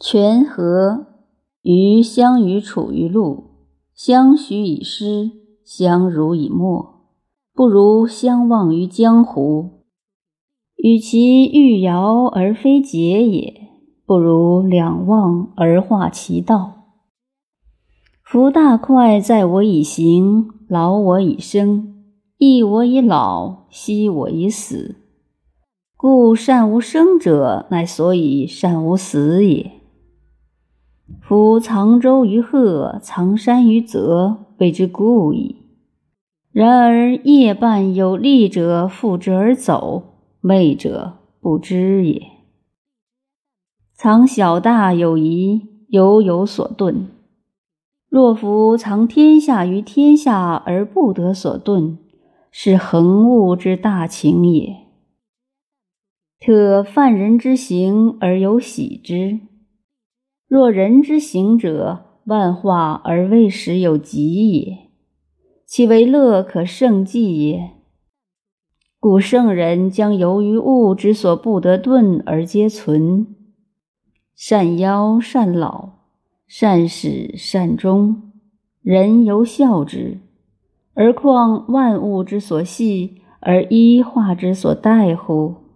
泉河鱼相与处于陆，相许以诗，相濡以沫，不如相忘于江湖。与其欲遥而非节也，不如两忘而化其道。夫大块在我以行，劳我以生，益我以老，息我以死。故善无生者，乃所以善无死也。夫藏舟于壑，藏山于泽，谓之故矣。然而夜半有利者负之而走，昧者不知也。藏小大有宜，犹有所遁。若夫藏天下于天下而不得所遁，是恒物之大情也。特犯人之行而有喜之。若人之行者，万化而未始有极也，其为乐可胜计也。故圣人将由于物之所不得顿而皆存，善夭善老，善始善终，人犹笑之。而况万物之所系而一化之所待乎？